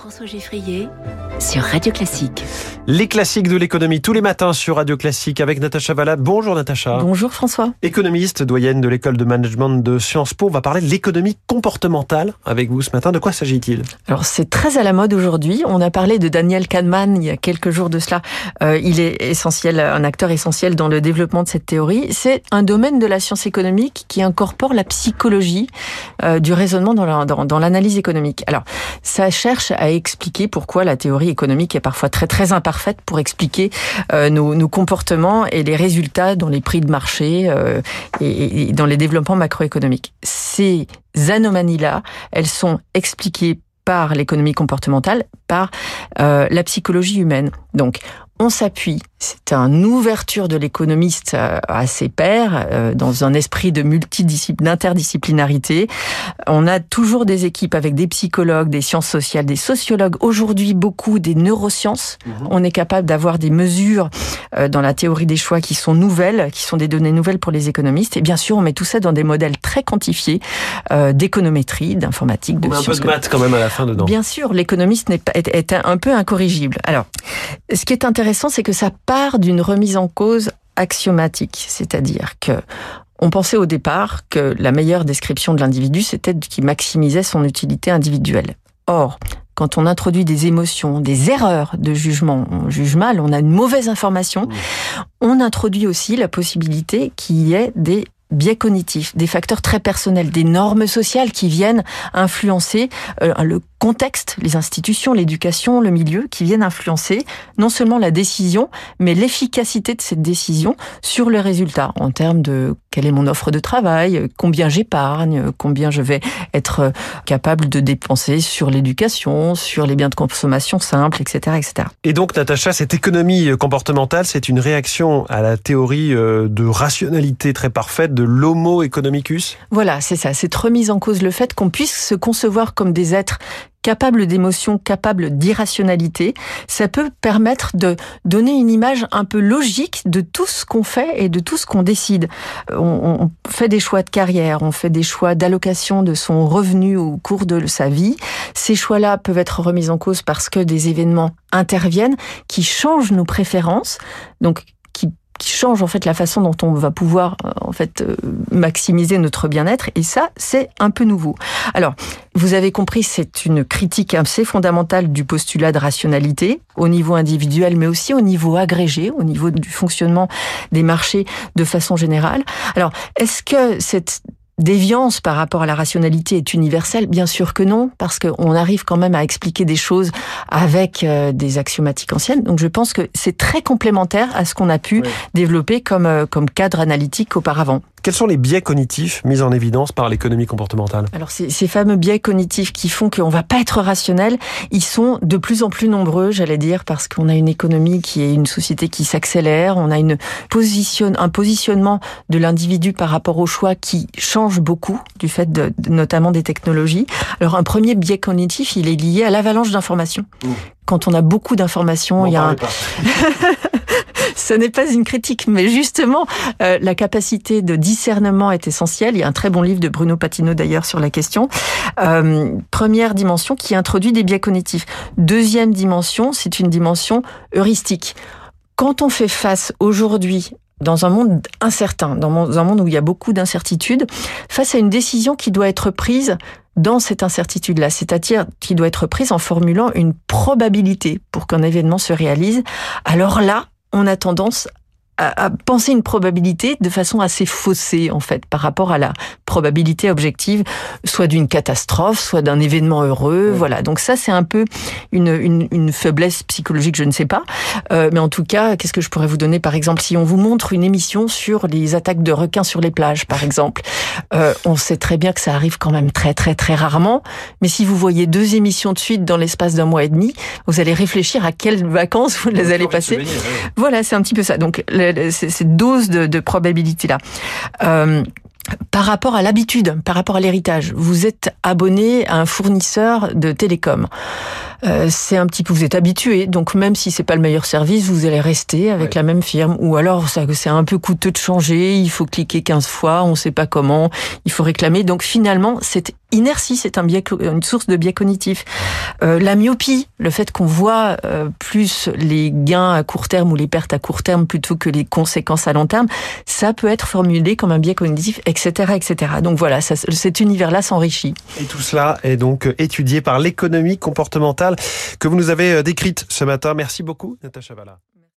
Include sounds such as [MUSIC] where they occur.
François Geffrier sur Radio Classique. Les classiques de l'économie tous les matins sur Radio Classique avec Natacha Valla. Bonjour Natacha. Bonjour François. Économiste, doyenne de l'école de management de Sciences Po. On va parler de l'économie comportementale avec vous ce matin. De quoi s'agit-il? Alors c'est très à la mode aujourd'hui. On a parlé de Daniel Kahneman il y a quelques jours de cela. Euh, il est essentiel, un acteur essentiel dans le développement de cette théorie. C'est un domaine de la science économique qui incorpore la psychologie euh, du raisonnement dans l'analyse économique. Alors ça cherche à expliquer pourquoi la théorie économique est parfois très très imparfaite pour expliquer euh, nos, comportements et les résultats dans les prix de marché euh, et, et dans les développements macroéconomiques. Ces anomalies-là, elles sont expliquées par l'économie comportementale, par euh, la psychologie humaine. Donc, on s'appuie, c'est une ouverture de l'économiste euh, à ses pairs, euh, dans un esprit de d'interdisciplinarité. On a toujours des équipes avec des psychologues, des sciences sociales, des sociologues, aujourd'hui beaucoup des neurosciences. Mmh. On est capable d'avoir des mesures euh, dans la théorie des choix qui sont nouvelles, qui sont des données nouvelles pour les économistes. Et bien sûr, on met tout ça dans des modèles très quantifiés d'économétrie, d'informatique, de on sciences. un peu de maths quand même à la fin dedans. Bien sûr, l'économiste est un peu incorrigible. Alors, ce qui est intéressant c'est que ça part d'une remise en cause axiomatique, c'est-à-dire que on pensait au départ que la meilleure description de l'individu, c'était qu'il maximisait son utilité individuelle. Or, quand on introduit des émotions, des erreurs de jugement, on juge mal, on a une mauvaise information, on introduit aussi la possibilité qu'il y ait des biais cognitifs, des facteurs très personnels, des normes sociales qui viennent influencer euh, le contexte, les institutions, l'éducation, le milieu, qui viennent influencer non seulement la décision, mais l'efficacité de cette décision sur le résultat, en termes de quelle est mon offre de travail, combien j'épargne, combien je vais être capable de dépenser sur l'éducation, sur les biens de consommation simples, etc., etc. Et donc, Natacha, cette économie comportementale, c'est une réaction à la théorie euh, de rationalité très parfaite de l'homo economicus Voilà, c'est ça. Cette remise en cause le fait qu'on puisse se concevoir comme des êtres capable d'émotion, capable d'irrationalité, ça peut permettre de donner une image un peu logique de tout ce qu'on fait et de tout ce qu'on décide. On, on, fait des choix de carrière, on fait des choix d'allocation de son revenu au cours de sa vie. Ces choix-là peuvent être remis en cause parce que des événements interviennent qui changent nos préférences. Donc, qui change en fait la façon dont on va pouvoir euh, en fait euh, maximiser notre bien-être et ça c'est un peu nouveau. Alors, vous avez compris, c'est une critique assez fondamentale du postulat de rationalité au niveau individuel mais aussi au niveau agrégé, au niveau du fonctionnement des marchés de façon générale. Alors, est-ce que cette déviance par rapport à la rationalité est universelle Bien sûr que non, parce qu'on arrive quand même à expliquer des choses avec euh, des axiomatiques anciennes. Donc je pense que c'est très complémentaire à ce qu'on a pu oui. développer comme, euh, comme cadre analytique auparavant. Quels sont les biais cognitifs mis en évidence par l'économie comportementale? Alors ces, ces, fameux biais cognitifs qui font qu'on va pas être rationnel, ils sont de plus en plus nombreux, j'allais dire, parce qu'on a une économie qui est une société qui s'accélère, on a une position, un positionnement de l'individu par rapport au choix qui change beaucoup du fait de, de, notamment des technologies. Alors un premier biais cognitif, il est lié à l'avalanche d'informations. Mmh. Quand on a beaucoup d'informations, il y a un... [LAUGHS] ce n'est pas une critique, mais justement, euh, la capacité de discernement est essentielle. Il y a un très bon livre de Bruno Patino d'ailleurs sur la question. Euh, première dimension qui introduit des biais cognitifs. Deuxième dimension, c'est une dimension heuristique. Quand on fait face aujourd'hui dans un monde incertain, dans un monde où il y a beaucoup d'incertitudes, face à une décision qui doit être prise dans cette incertitude-là, c'est-à-dire qui doit être prise en formulant une probabilité pour qu'un événement se réalise, alors là, on a tendance à, penser une probabilité de façon assez faussée en fait par rapport à la probabilité objective, soit d'une catastrophe, soit d'un événement heureux. Voilà. Donc ça c'est un peu une, une, une, faiblesse psychologique, je ne sais pas. Euh, mais en tout cas, qu'est-ce que je pourrais vous donner par exemple si on vous montre une émission sur les attaques de requins sur les plages, par exemple, euh, on sait très bien que ça arrive quand même très très très rarement. Mais si vous voyez deux émissions de suite dans l'espace d'un mois et demi, vous allez réfléchir à quelles vacances vous les allez passer. Voilà, c'est un petit peu ça. Donc le, cette dose de, de probabilité-là. Euh, par rapport à l'habitude, par rapport à l'héritage, vous êtes abonné à un fournisseur de télécom. euh, c'est un petit peu, vous êtes habitué, donc même si c'est pas le meilleur service, vous allez rester avec la même firme. Ou alors, c'est un peu coûteux de changer, il faut cliquer 15 fois, on sait pas comment, il faut réclamer. Donc finalement, cette inertie, c'est un biais, une source de biais cognitif. Euh, la myopie, le fait qu'on voit euh, plus les gains à court terme ou les pertes à court terme plutôt que les conséquences à long terme, ça peut être formulé comme un biais cognitif, etc., etc. Donc voilà, ça, cet univers-là s'enrichit. Et tout cela est donc étudié par l'économie comportementale que vous nous avez euh, décrite ce matin. Merci beaucoup, Natacha Valla.